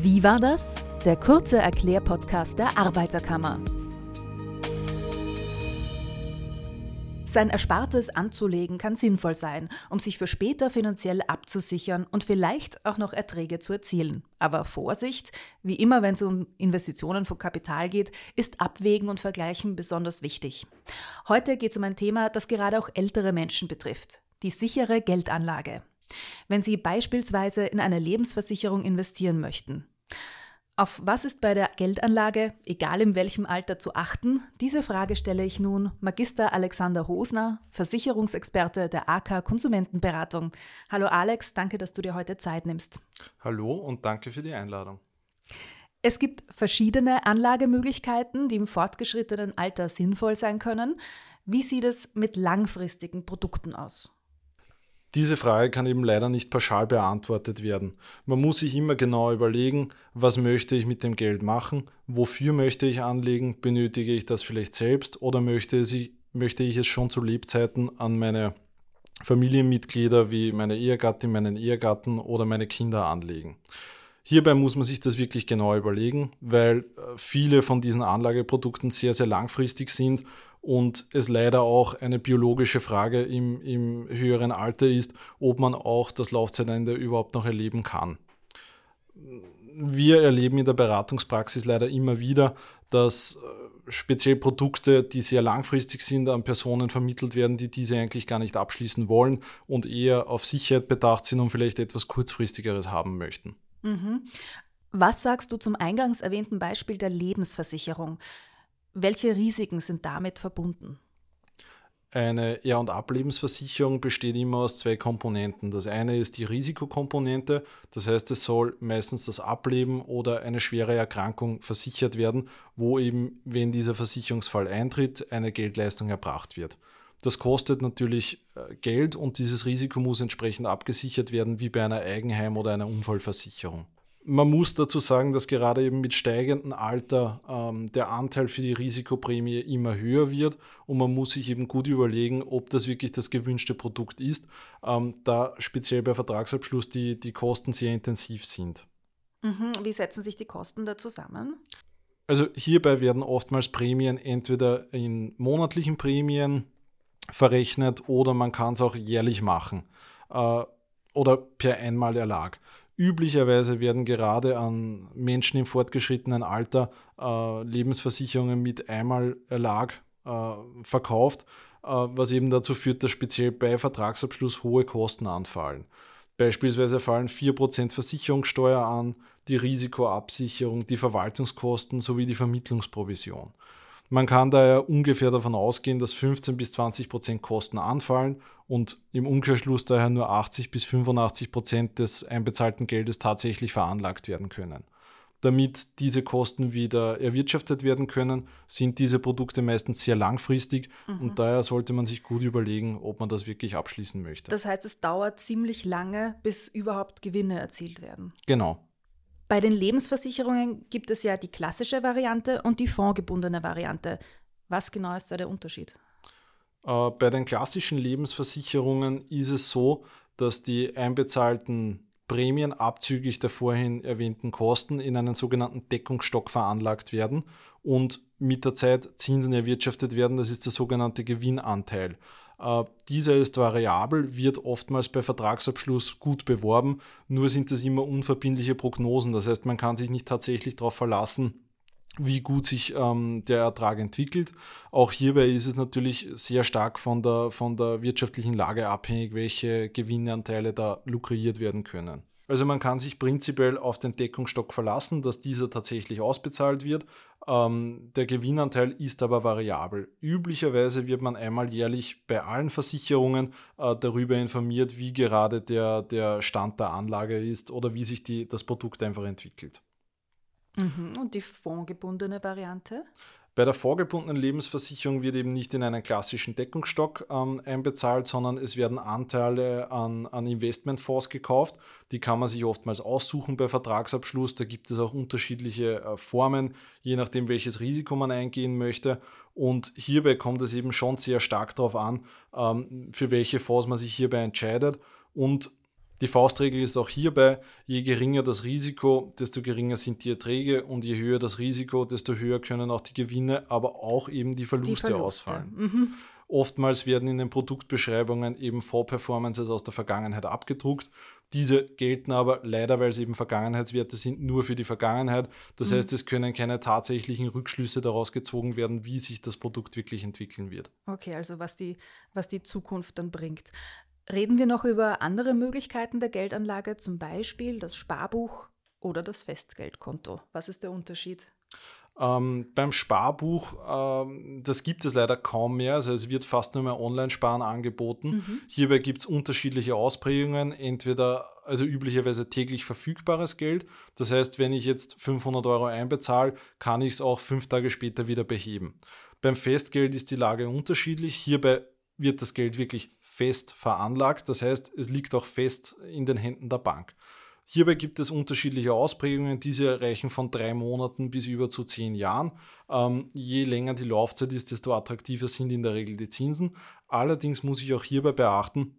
Wie war das? Der kurze Erklärpodcast der Arbeiterkammer. Sein Erspartes anzulegen kann sinnvoll sein, um sich für später finanziell abzusichern und vielleicht auch noch Erträge zu erzielen. Aber Vorsicht, wie immer wenn es um Investitionen von Kapital geht, ist Abwägen und Vergleichen besonders wichtig. Heute geht es um ein Thema, das gerade auch ältere Menschen betrifft, die sichere Geldanlage. Wenn Sie beispielsweise in eine Lebensversicherung investieren möchten. Auf was ist bei der Geldanlage, egal in welchem Alter, zu achten? Diese Frage stelle ich nun Magister Alexander Hosner, Versicherungsexperte der AK Konsumentenberatung. Hallo Alex, danke, dass du dir heute Zeit nimmst. Hallo und danke für die Einladung. Es gibt verschiedene Anlagemöglichkeiten, die im fortgeschrittenen Alter sinnvoll sein können. Wie sieht es mit langfristigen Produkten aus? Diese Frage kann eben leider nicht pauschal beantwortet werden. Man muss sich immer genau überlegen, was möchte ich mit dem Geld machen, wofür möchte ich anlegen, benötige ich das vielleicht selbst oder möchte, ich, möchte ich es schon zu Lebzeiten an meine Familienmitglieder wie meine Ehegattin, meinen Ehegatten oder meine Kinder anlegen. Hierbei muss man sich das wirklich genau überlegen, weil äh, viele von diesen Anlageprodukten sehr, sehr langfristig sind und es leider auch eine biologische Frage im, im höheren Alter ist, ob man auch das Laufzeitende überhaupt noch erleben kann. Wir erleben in der Beratungspraxis leider immer wieder, dass äh, speziell Produkte, die sehr langfristig sind, an Personen vermittelt werden, die diese eigentlich gar nicht abschließen wollen und eher auf Sicherheit bedacht sind und vielleicht etwas kurzfristigeres haben möchten. Mhm. Was sagst du zum eingangs erwähnten Beispiel der Lebensversicherung? Welche Risiken sind damit verbunden? Eine Er- und Ablebensversicherung besteht immer aus zwei Komponenten. Das eine ist die Risikokomponente, das heißt, es soll meistens das Ableben oder eine schwere Erkrankung versichert werden, wo eben, wenn dieser Versicherungsfall eintritt, eine Geldleistung erbracht wird. Das kostet natürlich äh, Geld und dieses Risiko muss entsprechend abgesichert werden, wie bei einer Eigenheim- oder einer Unfallversicherung man muss dazu sagen, dass gerade eben mit steigendem Alter ähm, der Anteil für die Risikoprämie immer höher wird und man muss sich eben gut überlegen, ob das wirklich das gewünschte Produkt ist, ähm, da speziell bei Vertragsabschluss die, die Kosten sehr intensiv sind. Mhm. Wie setzen sich die Kosten da zusammen? Also hierbei werden oftmals Prämien entweder in monatlichen Prämien verrechnet oder man kann es auch jährlich machen äh, oder per Einmalerlag. Üblicherweise werden gerade an Menschen im fortgeschrittenen Alter äh, Lebensversicherungen mit Einmalerlag äh, verkauft, äh, was eben dazu führt, dass speziell bei Vertragsabschluss hohe Kosten anfallen. Beispielsweise fallen 4% Versicherungssteuer an, die Risikoabsicherung, die Verwaltungskosten sowie die Vermittlungsprovision. Man kann daher ungefähr davon ausgehen, dass 15 bis 20 Prozent Kosten anfallen und im Umkehrschluss daher nur 80 bis 85 Prozent des einbezahlten Geldes tatsächlich veranlagt werden können. Damit diese Kosten wieder erwirtschaftet werden können, sind diese Produkte meistens sehr langfristig mhm. und daher sollte man sich gut überlegen, ob man das wirklich abschließen möchte. Das heißt, es dauert ziemlich lange, bis überhaupt Gewinne erzielt werden. Genau. Bei den Lebensversicherungen gibt es ja die klassische Variante und die fondgebundene Variante. Was genau ist da der Unterschied? Äh, bei den klassischen Lebensversicherungen ist es so, dass die einbezahlten Prämien abzüglich der vorhin erwähnten Kosten in einen sogenannten Deckungsstock veranlagt werden und mit der Zeit Zinsen erwirtschaftet werden. Das ist der sogenannte Gewinnanteil. Äh, dieser ist variabel, wird oftmals bei Vertragsabschluss gut beworben, nur sind das immer unverbindliche Prognosen. Das heißt, man kann sich nicht tatsächlich darauf verlassen, wie gut sich ähm, der Ertrag entwickelt. Auch hierbei ist es natürlich sehr stark von der, von der wirtschaftlichen Lage abhängig, welche Gewinnanteile da lukriert werden können. Also man kann sich prinzipiell auf den Deckungsstock verlassen, dass dieser tatsächlich ausbezahlt wird. Ähm, der Gewinnanteil ist aber variabel. Üblicherweise wird man einmal jährlich bei allen Versicherungen äh, darüber informiert, wie gerade der, der Stand der Anlage ist oder wie sich die, das Produkt einfach entwickelt. Mhm. Und die fondgebundene Variante? Bei der vorgebundenen Lebensversicherung wird eben nicht in einen klassischen Deckungsstock ähm, einbezahlt, sondern es werden Anteile an, an Investmentfonds gekauft. Die kann man sich oftmals aussuchen bei Vertragsabschluss. Da gibt es auch unterschiedliche äh, Formen, je nachdem, welches Risiko man eingehen möchte. Und hierbei kommt es eben schon sehr stark darauf an, ähm, für welche Fonds man sich hierbei entscheidet. Und Die Faustregel ist auch hierbei, je geringer das Risiko, desto geringer sind die Erträge und je höher das Risiko, desto höher können auch die Gewinne, aber auch eben die Verluste, die Verluste. ausfallen. Mhm. Oftmals werden in den Produktbeschreibungen eben Vorperformances aus der Vergangenheit abgedruckt. Diese gelten aber leider, weil es eben Vergangenheitswerte sind, nur für die Vergangenheit. Das mhm. heißt, es können keine tatsächlichen Rückschlüsse daraus gezogen werden, wie sich das Produkt wirklich entwickeln wird. Okay, also was die, was die Zukunft dann bringt. Reden wir noch über andere Möglichkeiten der Geldanlage, zum Beispiel das Sparbuch oder das Festgeldkonto. Was ist der Unterschied? Ähm, beim Sparbuch, ähm, das gibt es leider kaum mehr. Also es wird fast nur mehr Online-Sparen angeboten. Mhm. Hierbei gibt es unterschiedliche Ausprägungen. Entweder, also üblicherweise täglich verfügbares Geld. Das heißt, wenn ich jetzt 500 Euro einbezahle, kann ich es auch fünf Tage später wieder beheben. Beim Festgeld ist die Lage unterschiedlich. Hierbei wird das Geld wirklich fest veranlagt. Das heißt, es liegt auch fest in den Händen der Bank. Hierbei gibt es unterschiedliche Ausprägungen. Diese reichen von drei Monaten bis über zu zehn Jahren. Ähm, je länger die Laufzeit ist, desto attraktiver sind in der Regel die Zinsen. Allerdings muss ich auch hierbei beachten,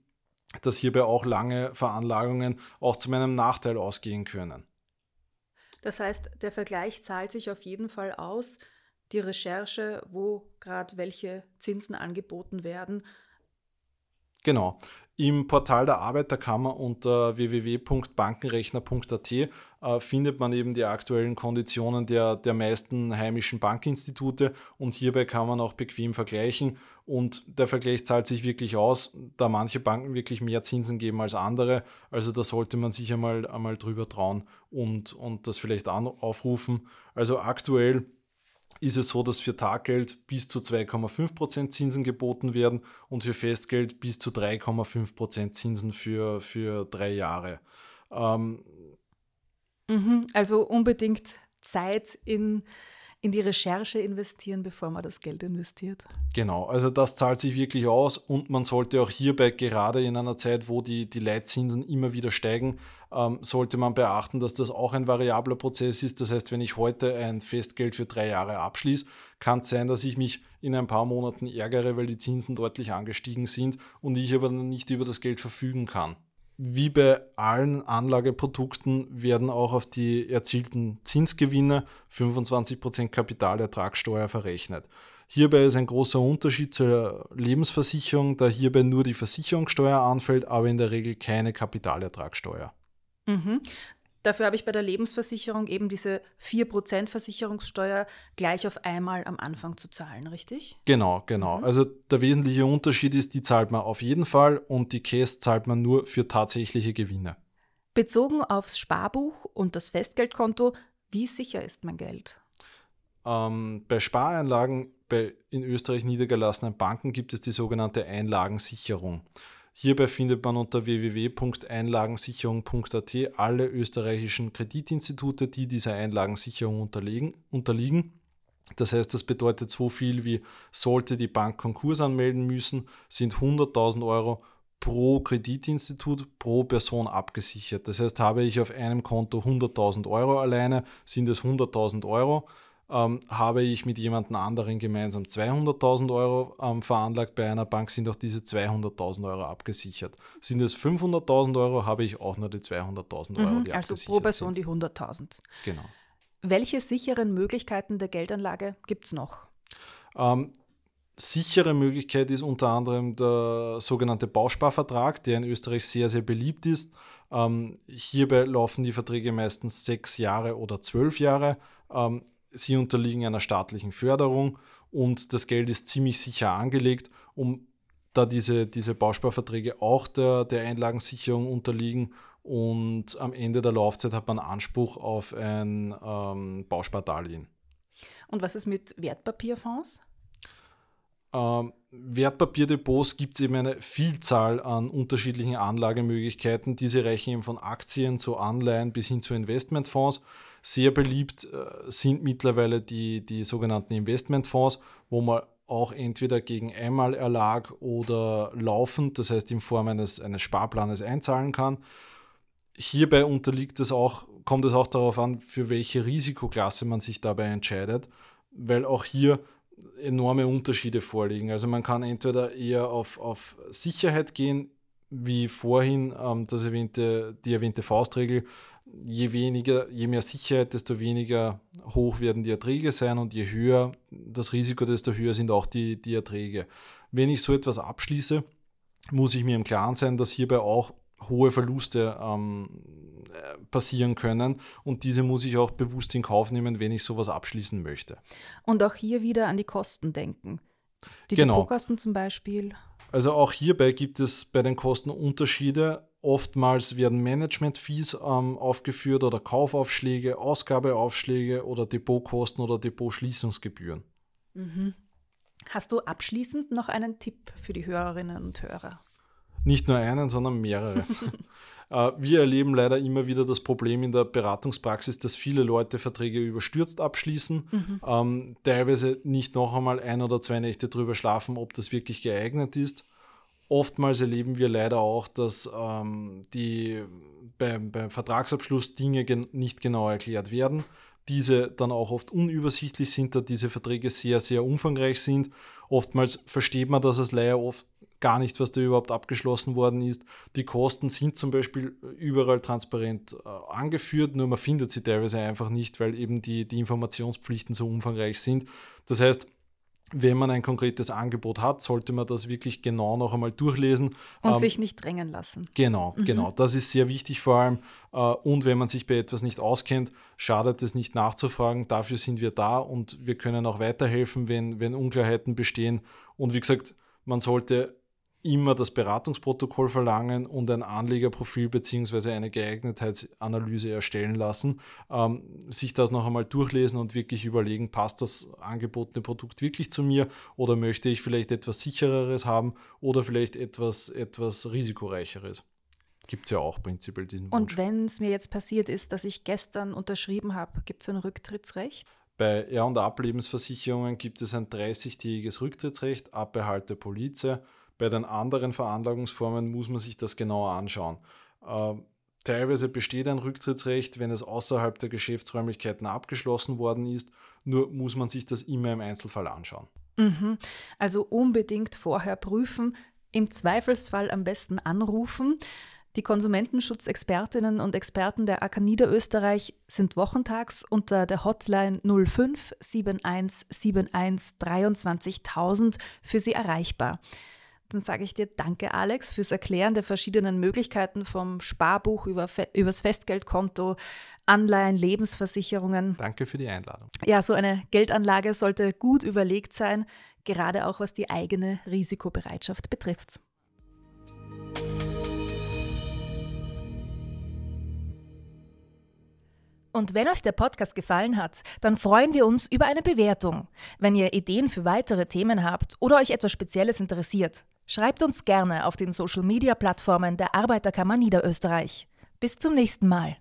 dass hierbei auch lange Veranlagungen auch zu meinem Nachteil ausgehen können. Das heißt, der Vergleich zahlt sich auf jeden Fall aus. Die Recherche, wo gerade welche Zinsen angeboten werden, Genau. Im Portal der Arbeiterkammer unter www.bankenrechner.at äh, findet man eben die aktuellen Konditionen der, der meisten heimischen Bankinstitute und hierbei kann man auch bequem vergleichen und der Vergleich zahlt sich wirklich aus, da manche Banken wirklich mehr Zinsen geben als andere. Also da sollte man sich einmal, einmal drüber trauen und, und das vielleicht aufrufen. Also aktuell ist es so, dass für Taggeld bis zu 2,5% Zinsen geboten werden und für Festgeld bis zu 3,5% Zinsen für, für drei Jahre. Ähm, mhm, also unbedingt Zeit in in die Recherche investieren, bevor man das Geld investiert. Genau, also das zahlt sich wirklich aus und man sollte auch hierbei, gerade in einer Zeit, wo die, die Leitzinsen immer wieder steigen, ähm, sollte man beachten, dass das auch ein variabler Prozess ist. Das heißt, wenn ich heute ein Festgeld für drei Jahre abschließe, kann es sein, dass ich mich in ein paar Monaten ärgere, weil die Zinsen deutlich angestiegen sind und ich aber nicht über das Geld verfügen kann wie bei allen Anlageprodukten werden auch auf die erzielten Zinsgewinne 25% Kapitalertragssteuer verrechnet. Hierbei ist ein großer Unterschied zur Lebensversicherung, da hierbei nur die Versicherungssteuer anfällt, aber in der Regel keine Kapitalertragssteuer. Mhm. Dafür habe ich bei der Lebensversicherung eben diese 4% Versicherungssteuer gleich auf einmal am Anfang zu zahlen, richtig? Genau, genau. Mhm. Also der wesentliche Unterschied ist, die zahlt man auf jeden Fall und die Case zahlt man nur für tatsächliche Gewinne. Bezogen aufs Sparbuch und das Festgeldkonto, wie sicher ist mein Geld? Ähm, bei Spareinlagen bei in Österreich niedergelassenen Banken gibt es die sogenannte Einlagensicherung. Hierbei findet man unter www.einlagensicherung.at alle österreichischen Kreditinstitute, die dieser Einlagensicherung unterliegen. Das heißt, das bedeutet so viel wie, sollte die Bank Konkurs anmelden müssen, sind 100.000 Euro pro Kreditinstitut pro Person abgesichert. Das heißt, habe ich auf einem Konto 100.000 Euro alleine, sind es 100.000 Euro ähm, habe ich mit jemand anderen gemeinsam 200.000 Euro ähm, veranlagt bei einer Bank, sind auch diese 200.000 Euro abgesichert. Sind es 500.000 Euro, habe ich auch nur die 200.000 Euro, mhm, die Also pro Person sind. die 100.000. Genau. Welche sicheren Möglichkeiten der Geldanlage gibt es noch? Ähm, sichere Möglichkeit ist unter anderem der sogenannte Bausparvertrag, der in Österreich sehr, sehr beliebt ist. Ähm, hierbei laufen die Verträge meistens sechs Jahre oder zwölf Jahre. Ähm, sie unterliegen einer staatlichen Förderung und das Geld ist ziemlich sicher angelegt, um da diese, diese Bausparverträge auch der, der Einlagensicherung unterliegen und am Ende der Laufzeit hat man Anspruch auf ein ähm, Bauspardarlehen. Und was ist mit Wertpapierfonds? Ähm, Wertpapierdepots gibt es eben eine Vielzahl an unterschiedlichen Anlagemöglichkeiten. Diese reichen eben von Aktien zu Anleihen bis hin zu Investmentfonds. Sehr beliebt äh, sind mittlerweile die, die sogenannten Investmentfonds, wo man auch entweder gegen Einmalerlag oder laufend, das heißt in Form eines, eines Sparplanes einzahlen kann. Hierbei unterliegt es auch, kommt es auch darauf an, für welche Risikoklasse man sich dabei entscheidet, weil auch hier enorme Unterschiede vorliegen. Also man kann entweder eher auf, auf Sicherheit gehen, wie vorhin ähm, das erwähnte, die erwähnte Faustregel, je weniger, je mehr Sicherheit, desto weniger hoch werden die Erträge sein und je höher das Risiko, desto höher sind auch die, die Erträge. Wenn ich so etwas abschließe, muss ich mir im Klaren sein, dass hierbei auch hohe Verluste ähm, passieren können und diese muss ich auch bewusst in Kauf nehmen, wenn ich sowas abschließen möchte. Und auch hier wieder an die Kosten denken. Die Genau. Depotkosten zum Beispiel. Also auch hierbei gibt es bei den Kosten Unterschiede. Oftmals werden Management-Fees ähm, aufgeführt oder Kaufaufschläge, Ausgabeaufschläge oder Depotkosten oder Depotschließungsgebühren. Hast du abschließend noch einen Tipp für die Hörerinnen und Hörer? Nicht nur einen, sondern mehrere. Äh, Wir erleben leider immer wieder das Problem in der Beratungspraxis, dass viele Leute Verträge überstürzt abschließen, ähm, teilweise nicht noch einmal ein oder zwei Nächte drüber schlafen, ob das wirklich geeignet ist. Oftmals erleben wir leider auch, dass ähm, die beim, beim Vertragsabschluss Dinge gen nicht genau erklärt werden. Diese dann auch oft unübersichtlich sind, da diese Verträge sehr, sehr umfangreich sind. Oftmals versteht man das als Laie oft gar nicht, was da überhaupt abgeschlossen worden ist. Die Kosten sind zum Beispiel überall transparent äh, angeführt, nur man findet sie teilweise einfach nicht, weil eben die, die Informationspflichten so umfangreich sind. Das heißt, wenn man ein konkretes Angebot hat, sollte man das wirklich genau noch einmal durchlesen. Und Ähm, sich nicht drängen lassen. Genau, genau. Das ist sehr wichtig vor allem. Äh, Und wenn man sich bei etwas nicht auskennt, schadet es nicht nachzufragen. Dafür sind wir da und wir können auch weiterhelfen, wenn, wenn Unklarheiten bestehen. Und wie gesagt, man sollte immer das Beratungsprotokoll verlangen und ein Anlegerprofil bzw. eine Geeignetheitsanalyse erstellen lassen, ähm, sich das noch einmal durchlesen und wirklich überlegen, passt das angebotene Produkt wirklich zu mir oder möchte ich vielleicht etwas sichereres haben oder vielleicht etwas, etwas risikoreicheres. Gibt es ja auch prinzipiell diesen Wunsch. Und wenn es mir jetzt passiert ist, dass ich gestern unterschrieben habe, gibt es ein Rücktrittsrecht? Bei R- und Ablebensversicherungen gibt es ein 30-tägiges Rücktrittsrecht ab Erhalt der Polize. Bei den anderen Veranlagungsformen muss man sich das genauer anschauen. Ähm, teilweise besteht ein Rücktrittsrecht, wenn es außerhalb der Geschäftsräumlichkeiten abgeschlossen worden ist. Nur muss man sich das immer im Einzelfall anschauen. Mhm. Also unbedingt vorher prüfen, im Zweifelsfall am besten anrufen. Die Konsumentenschutzexpertinnen und Experten der AK Niederösterreich sind wochentags unter der Hotline 05 71 71 23.000 für Sie erreichbar. Dann sage ich dir danke, Alex, fürs Erklären der verschiedenen Möglichkeiten vom Sparbuch über Fe übers Festgeldkonto, Anleihen, Lebensversicherungen. Danke für die Einladung. Ja, so eine Geldanlage sollte gut überlegt sein, gerade auch was die eigene Risikobereitschaft betrifft. Und wenn euch der Podcast gefallen hat, dann freuen wir uns über eine Bewertung. Wenn ihr Ideen für weitere Themen habt oder euch etwas Spezielles interessiert, schreibt uns gerne auf den Social-Media-Plattformen der Arbeiterkammer Niederösterreich. Bis zum nächsten Mal.